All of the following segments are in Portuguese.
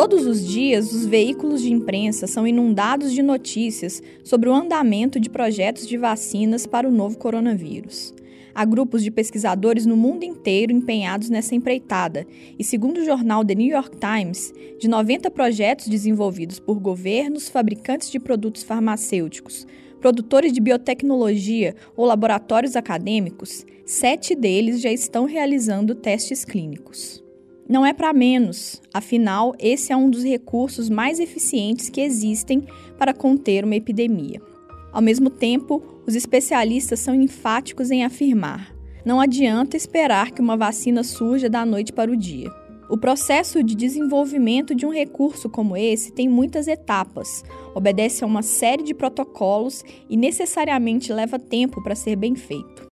Todos os dias, os veículos de imprensa são inundados de notícias sobre o andamento de projetos de vacinas para o novo coronavírus. Há grupos de pesquisadores no mundo inteiro empenhados nessa empreitada, e segundo o jornal The New York Times, de 90 projetos desenvolvidos por governos, fabricantes de produtos farmacêuticos, produtores de biotecnologia ou laboratórios acadêmicos, sete deles já estão realizando testes clínicos. Não é para menos, afinal, esse é um dos recursos mais eficientes que existem para conter uma epidemia. Ao mesmo tempo, os especialistas são enfáticos em afirmar: não adianta esperar que uma vacina surja da noite para o dia. O processo de desenvolvimento de um recurso como esse tem muitas etapas, obedece a uma série de protocolos e necessariamente leva tempo para ser bem feito.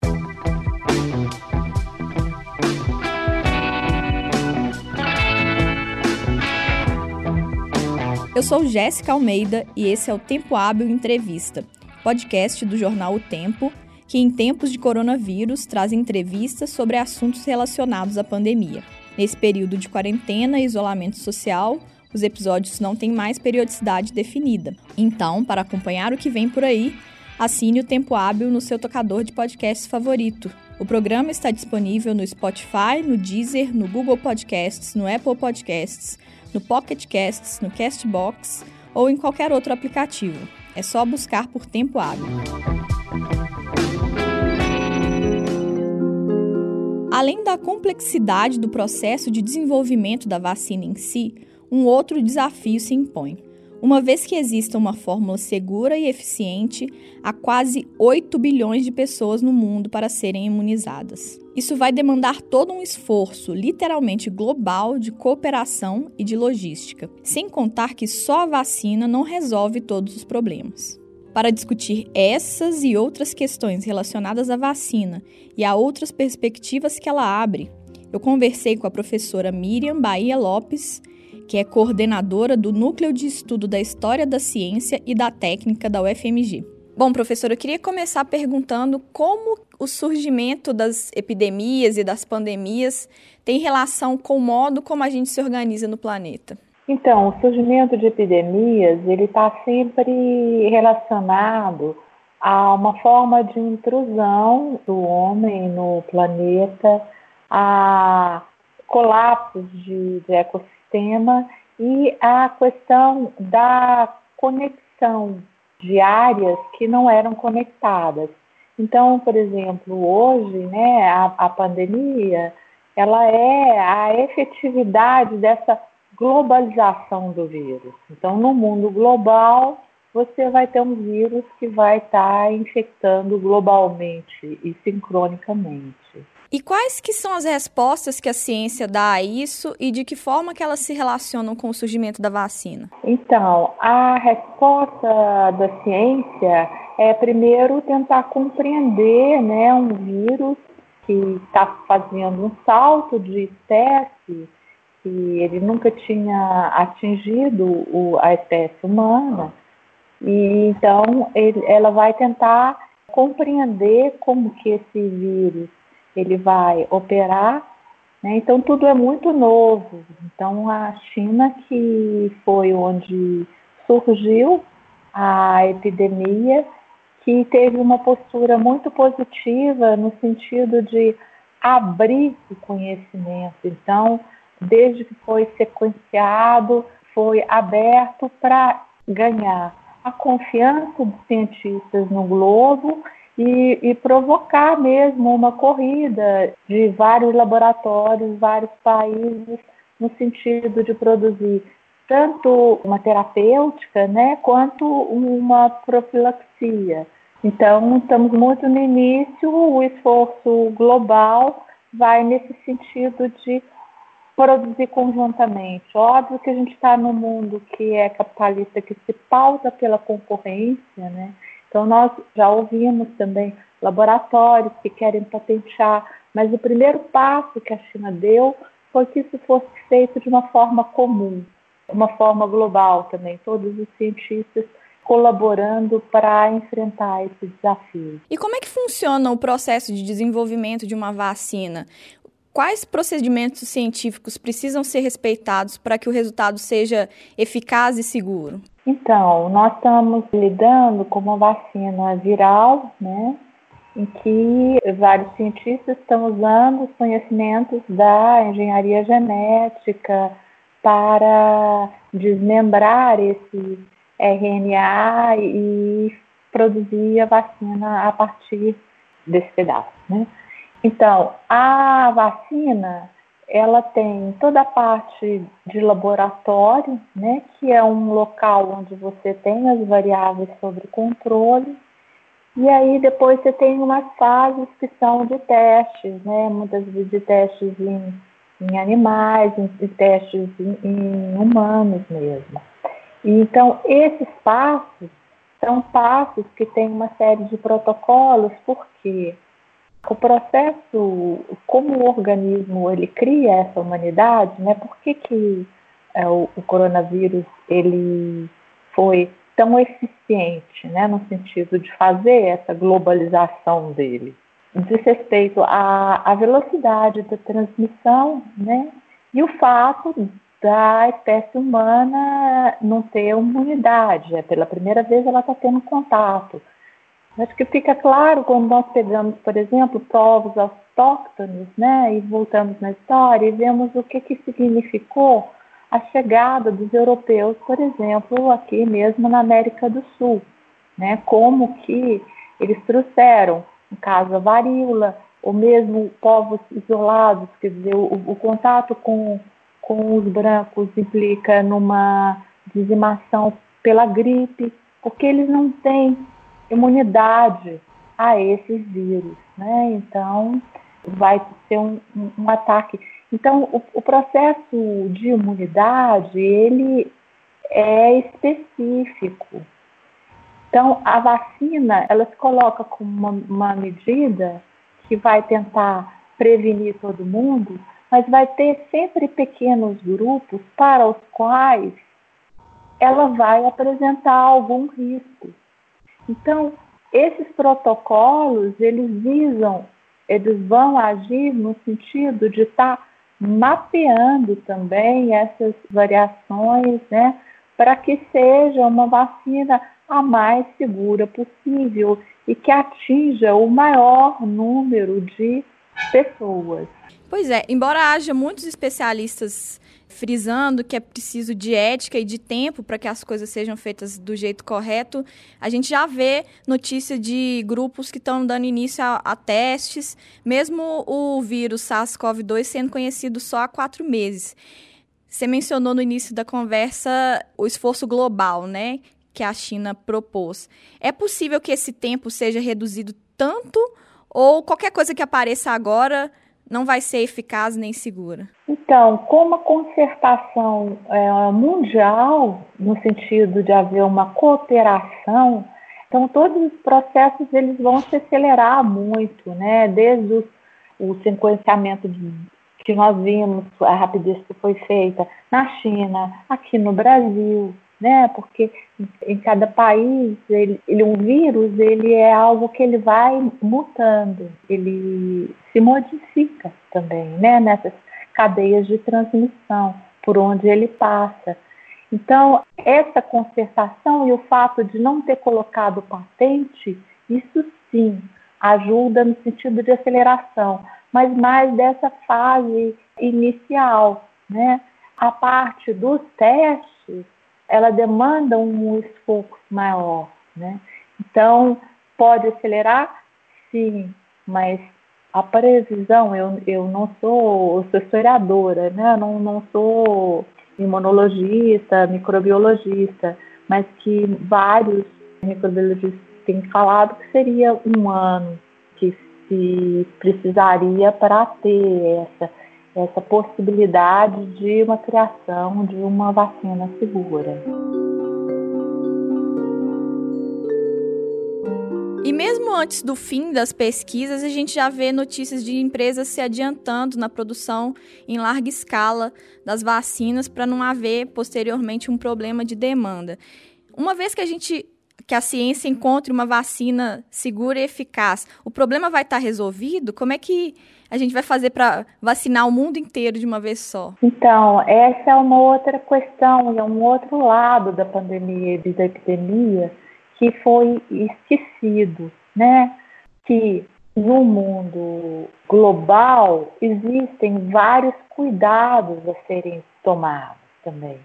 Eu sou Jéssica Almeida e esse é o Tempo Hábil Entrevista, podcast do jornal O Tempo, que em tempos de coronavírus traz entrevistas sobre assuntos relacionados à pandemia. Nesse período de quarentena e isolamento social, os episódios não têm mais periodicidade definida. Então, para acompanhar o que vem por aí, assine o Tempo Hábil no seu tocador de podcasts favorito. O programa está disponível no Spotify, no Deezer, no Google Podcasts, no Apple Podcasts, no Pocket Casts, no Castbox ou em qualquer outro aplicativo. É só buscar por tempo hábil. Além da complexidade do processo de desenvolvimento da vacina em si, um outro desafio se impõe. Uma vez que exista uma fórmula segura e eficiente, há quase 8 bilhões de pessoas no mundo para serem imunizadas. Isso vai demandar todo um esforço, literalmente global, de cooperação e de logística, sem contar que só a vacina não resolve todos os problemas. Para discutir essas e outras questões relacionadas à vacina e a outras perspectivas que ela abre, eu conversei com a professora Miriam Bahia Lopes, que é coordenadora do Núcleo de Estudo da História da Ciência e da Técnica da UFMG. Bom, professor, eu queria começar perguntando como o surgimento das epidemias e das pandemias tem relação com o modo como a gente se organiza no planeta. Então, o surgimento de epidemias ele está sempre relacionado a uma forma de intrusão do homem no planeta, a colapsos de, de ecossistemas sistema e a questão da conexão de áreas que não eram conectadas. Então, por exemplo, hoje, né, a, a pandemia, ela é a efetividade dessa globalização do vírus. Então, no mundo global, você vai ter um vírus que vai estar tá infectando globalmente e sincronicamente. E quais que são as respostas que a ciência dá a isso e de que forma que elas se relacionam com o surgimento da vacina? Então, a resposta da ciência é primeiro tentar compreender né, um vírus que está fazendo um salto de espécie que ele nunca tinha atingido o, a espécie humana e então ele, ela vai tentar compreender como que esse vírus ele vai operar. Né? Então, tudo é muito novo. Então, a China, que foi onde surgiu a epidemia, que teve uma postura muito positiva no sentido de abrir o conhecimento. Então, desde que foi sequenciado, foi aberto para ganhar a confiança dos cientistas no globo e, e, provocar mesmo uma corrida de vários laboratórios, vários países, no sentido de produzir tanto uma terapêutica, né, quanto uma profilaxia. Então, estamos muito no início, o esforço global vai nesse sentido de produzir conjuntamente. Óbvio que a gente está num mundo que é capitalista, que se pauta pela concorrência, né? Então, nós já ouvimos também laboratórios que querem patentear, mas o primeiro passo que a China deu foi que isso fosse feito de uma forma comum, uma forma global também, todos os cientistas colaborando para enfrentar esse desafio. E como é que funciona o processo de desenvolvimento de uma vacina? Quais procedimentos científicos precisam ser respeitados para que o resultado seja eficaz e seguro? Então, nós estamos lidando com uma vacina viral, né, em que vários cientistas estão usando os conhecimentos da engenharia genética para desmembrar esse RNA e produzir a vacina a partir desse pedaço, né? Então, a vacina, ela tem toda a parte de laboratório, né, que é um local onde você tem as variáveis sobre controle, e aí depois você tem umas fases que são de testes, né, muitas vezes de testes em, em animais, de testes em, em humanos mesmo. E, então, esses passos são passos que têm uma série de protocolos, porque o processo, como o organismo ele cria essa humanidade, né? Por que, que é, o, o, coronavírus ele foi tão eficiente, né? No sentido de fazer essa globalização dele, diz respeito à, à velocidade da transmissão, né? E o fato da espécie humana não ter imunidade. É, pela primeira vez ela está tendo contato. Acho que fica claro quando nós pegamos, por exemplo, povos autóctones, né, e voltamos na história e vemos o que, que significou a chegada dos europeus, por exemplo, aqui mesmo na América do Sul, né, como que eles trouxeram, no caso, a varíola, ou mesmo povos isolados, quer dizer, o, o contato com com os brancos implica numa dizimação pela gripe, porque eles não têm imunidade a esses vírus, né? Então, vai ser um, um, um ataque. Então, o, o, processo de imunidade, ele é específico. Então, a vacina, ela se coloca como uma, uma medida que vai tentar prevenir todo mundo, mas vai ter sempre pequenos grupos para os quais ela vai apresentar algum risco. Então, esses protocolos, eles visam, eles vão agir no sentido de estar tá mapeando também essas variações, né, para que seja uma vacina a mais segura possível e que atinja o maior número de pessoas. Pois é, embora haja muitos especialistas frisando que é preciso de ética e de tempo para que as coisas sejam feitas do jeito correto, a gente já vê notícia de grupos que estão dando início a, a testes, mesmo o vírus SARS-CoV-2 sendo conhecido só há quatro meses. Você mencionou no início da conversa o esforço global, né, que a China propôs. É possível que esse tempo seja reduzido tanto ou qualquer coisa que apareça agora não vai ser eficaz nem segura? Então, como a concertação é, mundial, no sentido de haver uma cooperação, então todos os processos eles vão se acelerar muito, né? Desde o, o sequenciamento de, que nós vimos, a rapidez que foi feita na China, aqui no Brasil, né? Porque em cada país, ele, ele, um vírus, ele é algo que ele vai mutando, ele se modifica também, né? Nessas cadeias de transmissão por onde ele passa. Então, essa consertação e o fato de não ter colocado patente, isso sim ajuda no sentido de aceleração, mas mais dessa fase inicial, né? A parte dos testes, ela demanda um esforço maior, né? Então, pode acelerar? Sim, mas a previsão, eu, eu não sou, eu né? Eu não, não sou imunologista, microbiologista, mas que vários microbiologistas têm falado que seria um ano que se precisaria para ter essa essa possibilidade de uma criação de uma vacina segura. E mesmo antes do fim das pesquisas, a gente já vê notícias de empresas se adiantando na produção em larga escala das vacinas para não haver posteriormente um problema de demanda. Uma vez que a gente que a ciência encontre uma vacina segura e eficaz, o problema vai estar resolvido? Como é que a gente vai fazer para vacinar o mundo inteiro de uma vez só? Então, essa é uma outra questão, é um outro lado da pandemia e da epidemia que foi esquecido, né? Que no mundo global existem vários cuidados a serem tomados também.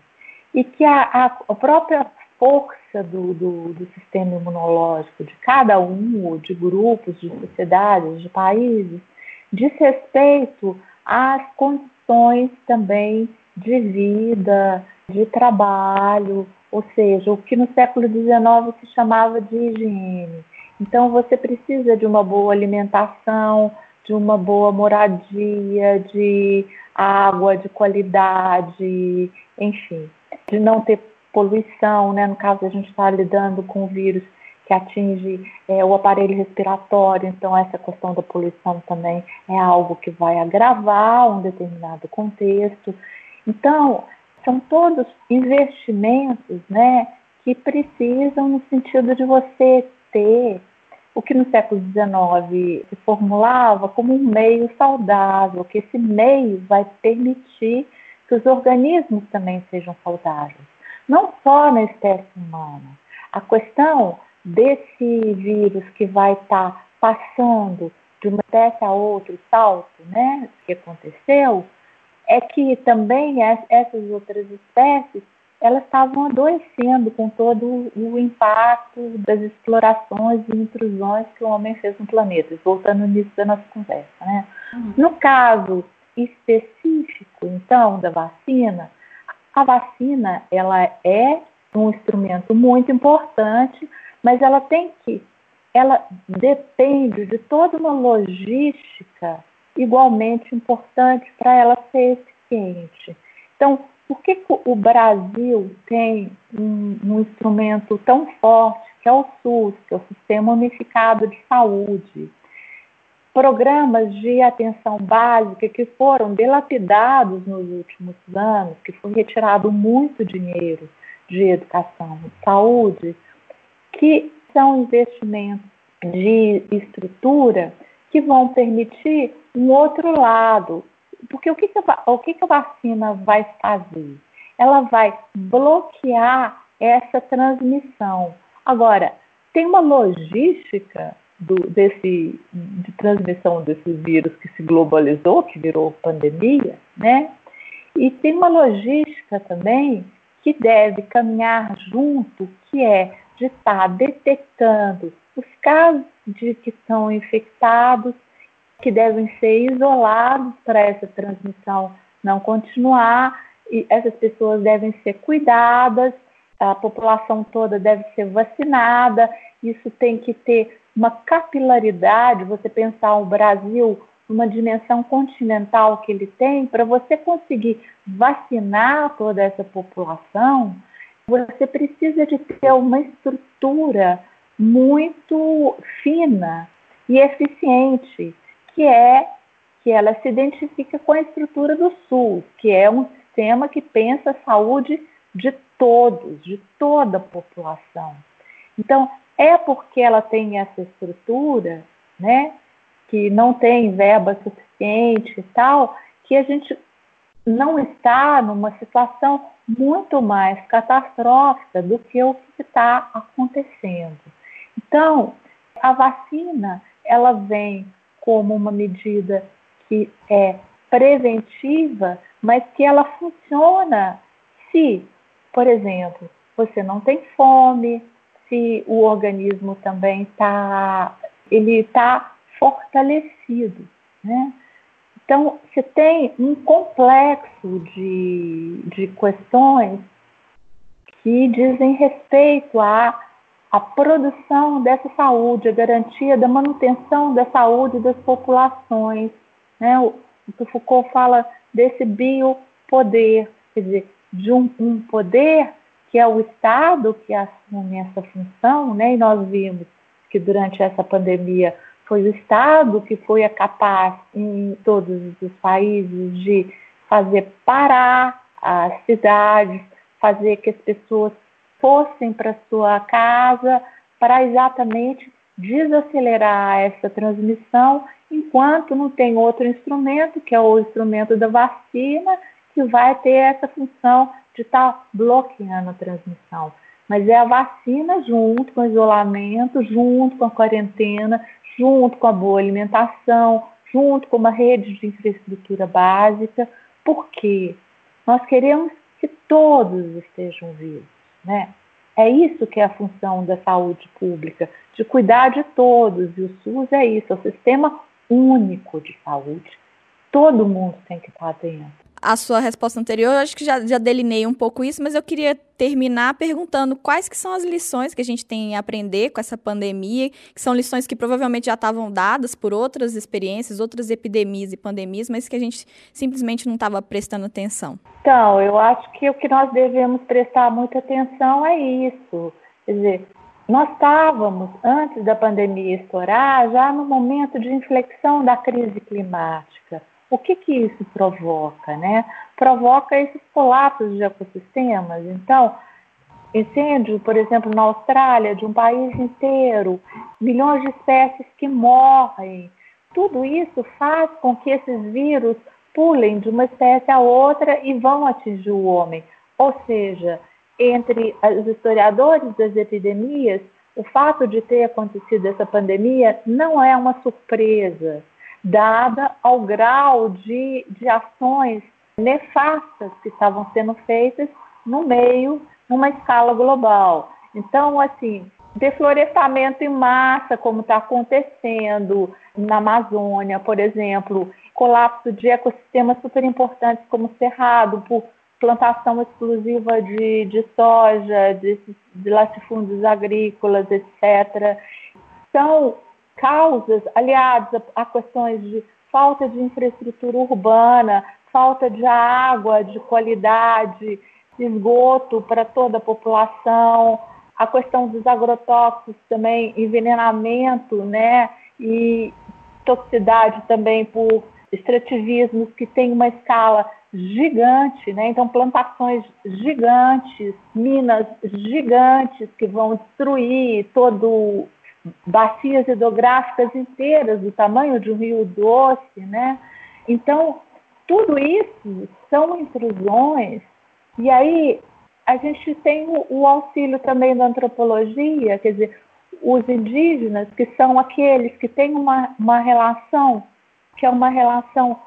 E que a, a própria força do, do, do, sistema imunológico de cada um, ou de grupos, de sociedades, de países, diz respeito às condições também de vida, de trabalho, ou seja, o que no século XIX se chamava de higiene. Então, você precisa de uma boa alimentação, de uma boa moradia, de água de qualidade, enfim, de não ter poluição, né? No caso, a gente está lidando com um vírus que atinge é, o aparelho respiratório, então essa questão da poluição também é algo que vai agravar um determinado contexto. Então, são todos investimentos, né, que precisam no sentido de você ter o que no século XIX se formulava como um meio saudável, que esse meio vai permitir que os organismos também sejam saudáveis, não só na espécie humana. A questão desse vírus que vai estar tá passando de uma espécie a outra, o salto, né, que aconteceu, é que também essas outras espécies elas estavam adoecendo com todo o impacto das explorações e intrusões que o homem fez no planeta. Voltando início da nossa conversa, né? Uhum. No caso específico, então, da vacina, a vacina ela é um instrumento muito importante mas ela tem que, ela depende de toda uma logística igualmente importante para ela ser eficiente. Então, por que, que o Brasil tem um, um, instrumento tão forte que é o SUS, que é o Sistema Unificado de Saúde? Programas de atenção básica que foram dilapidados nos últimos anos, que foi retirado muito dinheiro de educação saúde, que são investimentos de estrutura que vão permitir um outro lado. Porque o que, que, o que, que a vacina vai fazer? Ela vai bloquear essa transmissão. Agora, tem uma logística do, desse, de transmissão desse vírus que se globalizou, que virou pandemia, né? E tem uma logística também que deve caminhar junto, que é de estar detectando os casos de que estão infectados, que devem ser isolados para essa transmissão não continuar, e essas pessoas devem ser cuidadas, a população toda deve ser vacinada, isso tem que ter uma capilaridade, você pensar o Brasil numa dimensão continental que ele tem, para você conseguir vacinar toda essa população, você precisa de ter uma estrutura muito fina e eficiente, que é que ela se identifica com a estrutura do SUS, que é um sistema que pensa a saúde de todos, de toda a população. Então, é porque ela tem essa estrutura, né, que não tem verba suficiente e tal, que a gente não está numa situação muito mais catastrófica do que o que está acontecendo. Então, a vacina ela vem como uma medida que é preventiva, mas que ela funciona se, por exemplo, você não tem fome, se o organismo também está ele está fortalecido, né? Então, você tem um complexo de, de questões que dizem respeito à, à produção dessa saúde, a garantia da manutenção da saúde das populações. Né? O, o Foucault fala desse biopoder, quer dizer, de um, um poder que é o Estado que assume essa função, né? e nós vimos que durante essa pandemia foi o Estado que foi capaz, em todos os países, de fazer parar as cidades, fazer que as pessoas fossem para sua casa para exatamente desacelerar essa transmissão, enquanto não tem outro instrumento, que é o instrumento da vacina, que vai ter essa função de estar tá bloqueando a transmissão. Mas é a vacina junto com o isolamento, junto com a quarentena, junto com a boa alimentação, junto com uma rede de infraestrutura básica, porque nós queremos que todos estejam vivos, né? É isso que é a função da saúde pública, de cuidar de todos. E o SUS é isso, é o sistema único de saúde. Todo mundo tem que estar dentro a sua resposta anterior, eu acho que já, já delinei um pouco isso, mas eu queria terminar perguntando quais que são as lições que a gente tem a aprender com essa pandemia, que são lições que provavelmente já estavam dadas por outras experiências, outras epidemias e pandemias, mas que a gente simplesmente não estava prestando atenção. Então, eu acho que o que nós devemos prestar muita atenção é isso. Quer dizer, nós estávamos, antes da pandemia estourar, já no momento de inflexão da crise climática. O que, que isso provoca? Né? Provoca esses colapsos de ecossistemas. Então, incêndio, por exemplo, na Austrália, de um país inteiro, milhões de espécies que morrem. Tudo isso faz com que esses vírus pulem de uma espécie a outra e vão atingir o homem. Ou seja, entre os historiadores das epidemias, o fato de ter acontecido essa pandemia não é uma surpresa dada ao grau de, de ações nefastas que estavam sendo feitas no meio, numa escala global. Então, assim, deflorestamento em massa, como está acontecendo na Amazônia, por exemplo, colapso de ecossistemas super importantes como o Cerrado, por plantação exclusiva de, de soja, de, de latifúndios agrícolas, etc. São causas aliadas a, questões de falta de infraestrutura urbana, falta de água de qualidade, esgoto para toda a população, a questão dos agrotóxicos também, envenenamento, né, e toxicidade também por extrativismos que tem uma escala gigante, né? Então plantações gigantes, minas gigantes que vão destruir todo bacias hidrográficas inteiras do tamanho de um rio doce, né? Então, tudo isso são intrusões. E aí a gente tem o, o auxílio também da antropologia, quer dizer, os indígenas, que são aqueles que têm uma, uma relação, que é uma relação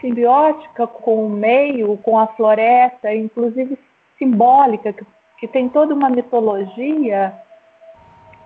simbiótica com o meio, com a floresta, inclusive simbólica, que, que tem toda uma mitologia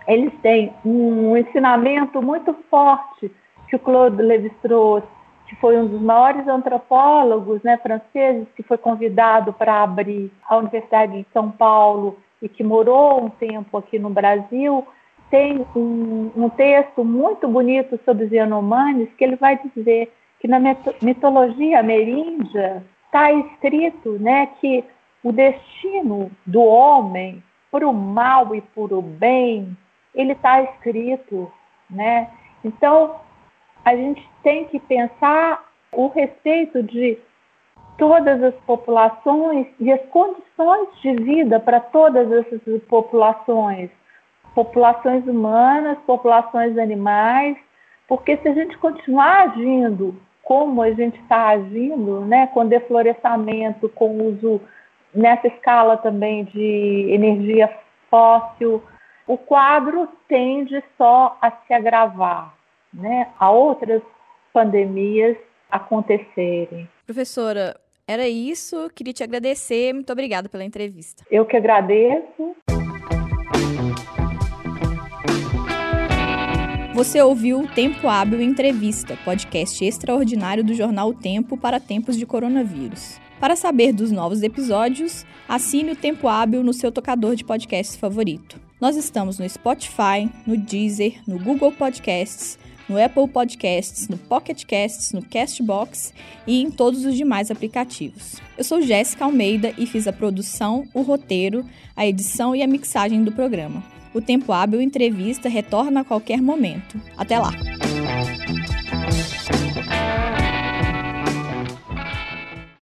eles têm um ensinamento muito forte que o Claude Lévi-Strauss, que foi um dos maiores antropólogos né, franceses, que foi convidado para abrir a Universidade de São Paulo e que morou um tempo aqui no Brasil, tem um, um texto muito bonito sobre os Yanomamis que ele vai dizer que na mitologia ameríndia está escrito né, que o destino do homem para o mal e para o bem ele está escrito, né? Então, a gente tem que pensar o respeito de todas as populações e as condições de vida para todas essas populações, populações humanas, populações animais, porque se a gente continuar agindo como a gente está agindo, né, com deflorestamento, com uso nessa escala também de energia fóssil, o quadro tende só a se agravar, né? A outras pandemias acontecerem. Professora, era isso. Queria te agradecer. Muito obrigada pela entrevista. Eu que agradeço. Você ouviu o Tempo Hábil Entrevista, podcast extraordinário do jornal o Tempo para tempos de coronavírus. Para saber dos novos episódios, assine o Tempo Hábil no seu tocador de podcasts favorito. Nós estamos no Spotify, no Deezer, no Google Podcasts, no Apple Podcasts, no Pocket Casts, no Castbox e em todos os demais aplicativos. Eu sou Jéssica Almeida e fiz a produção, o roteiro, a edição e a mixagem do programa. O Tempo Hábil Entrevista retorna a qualquer momento. Até lá!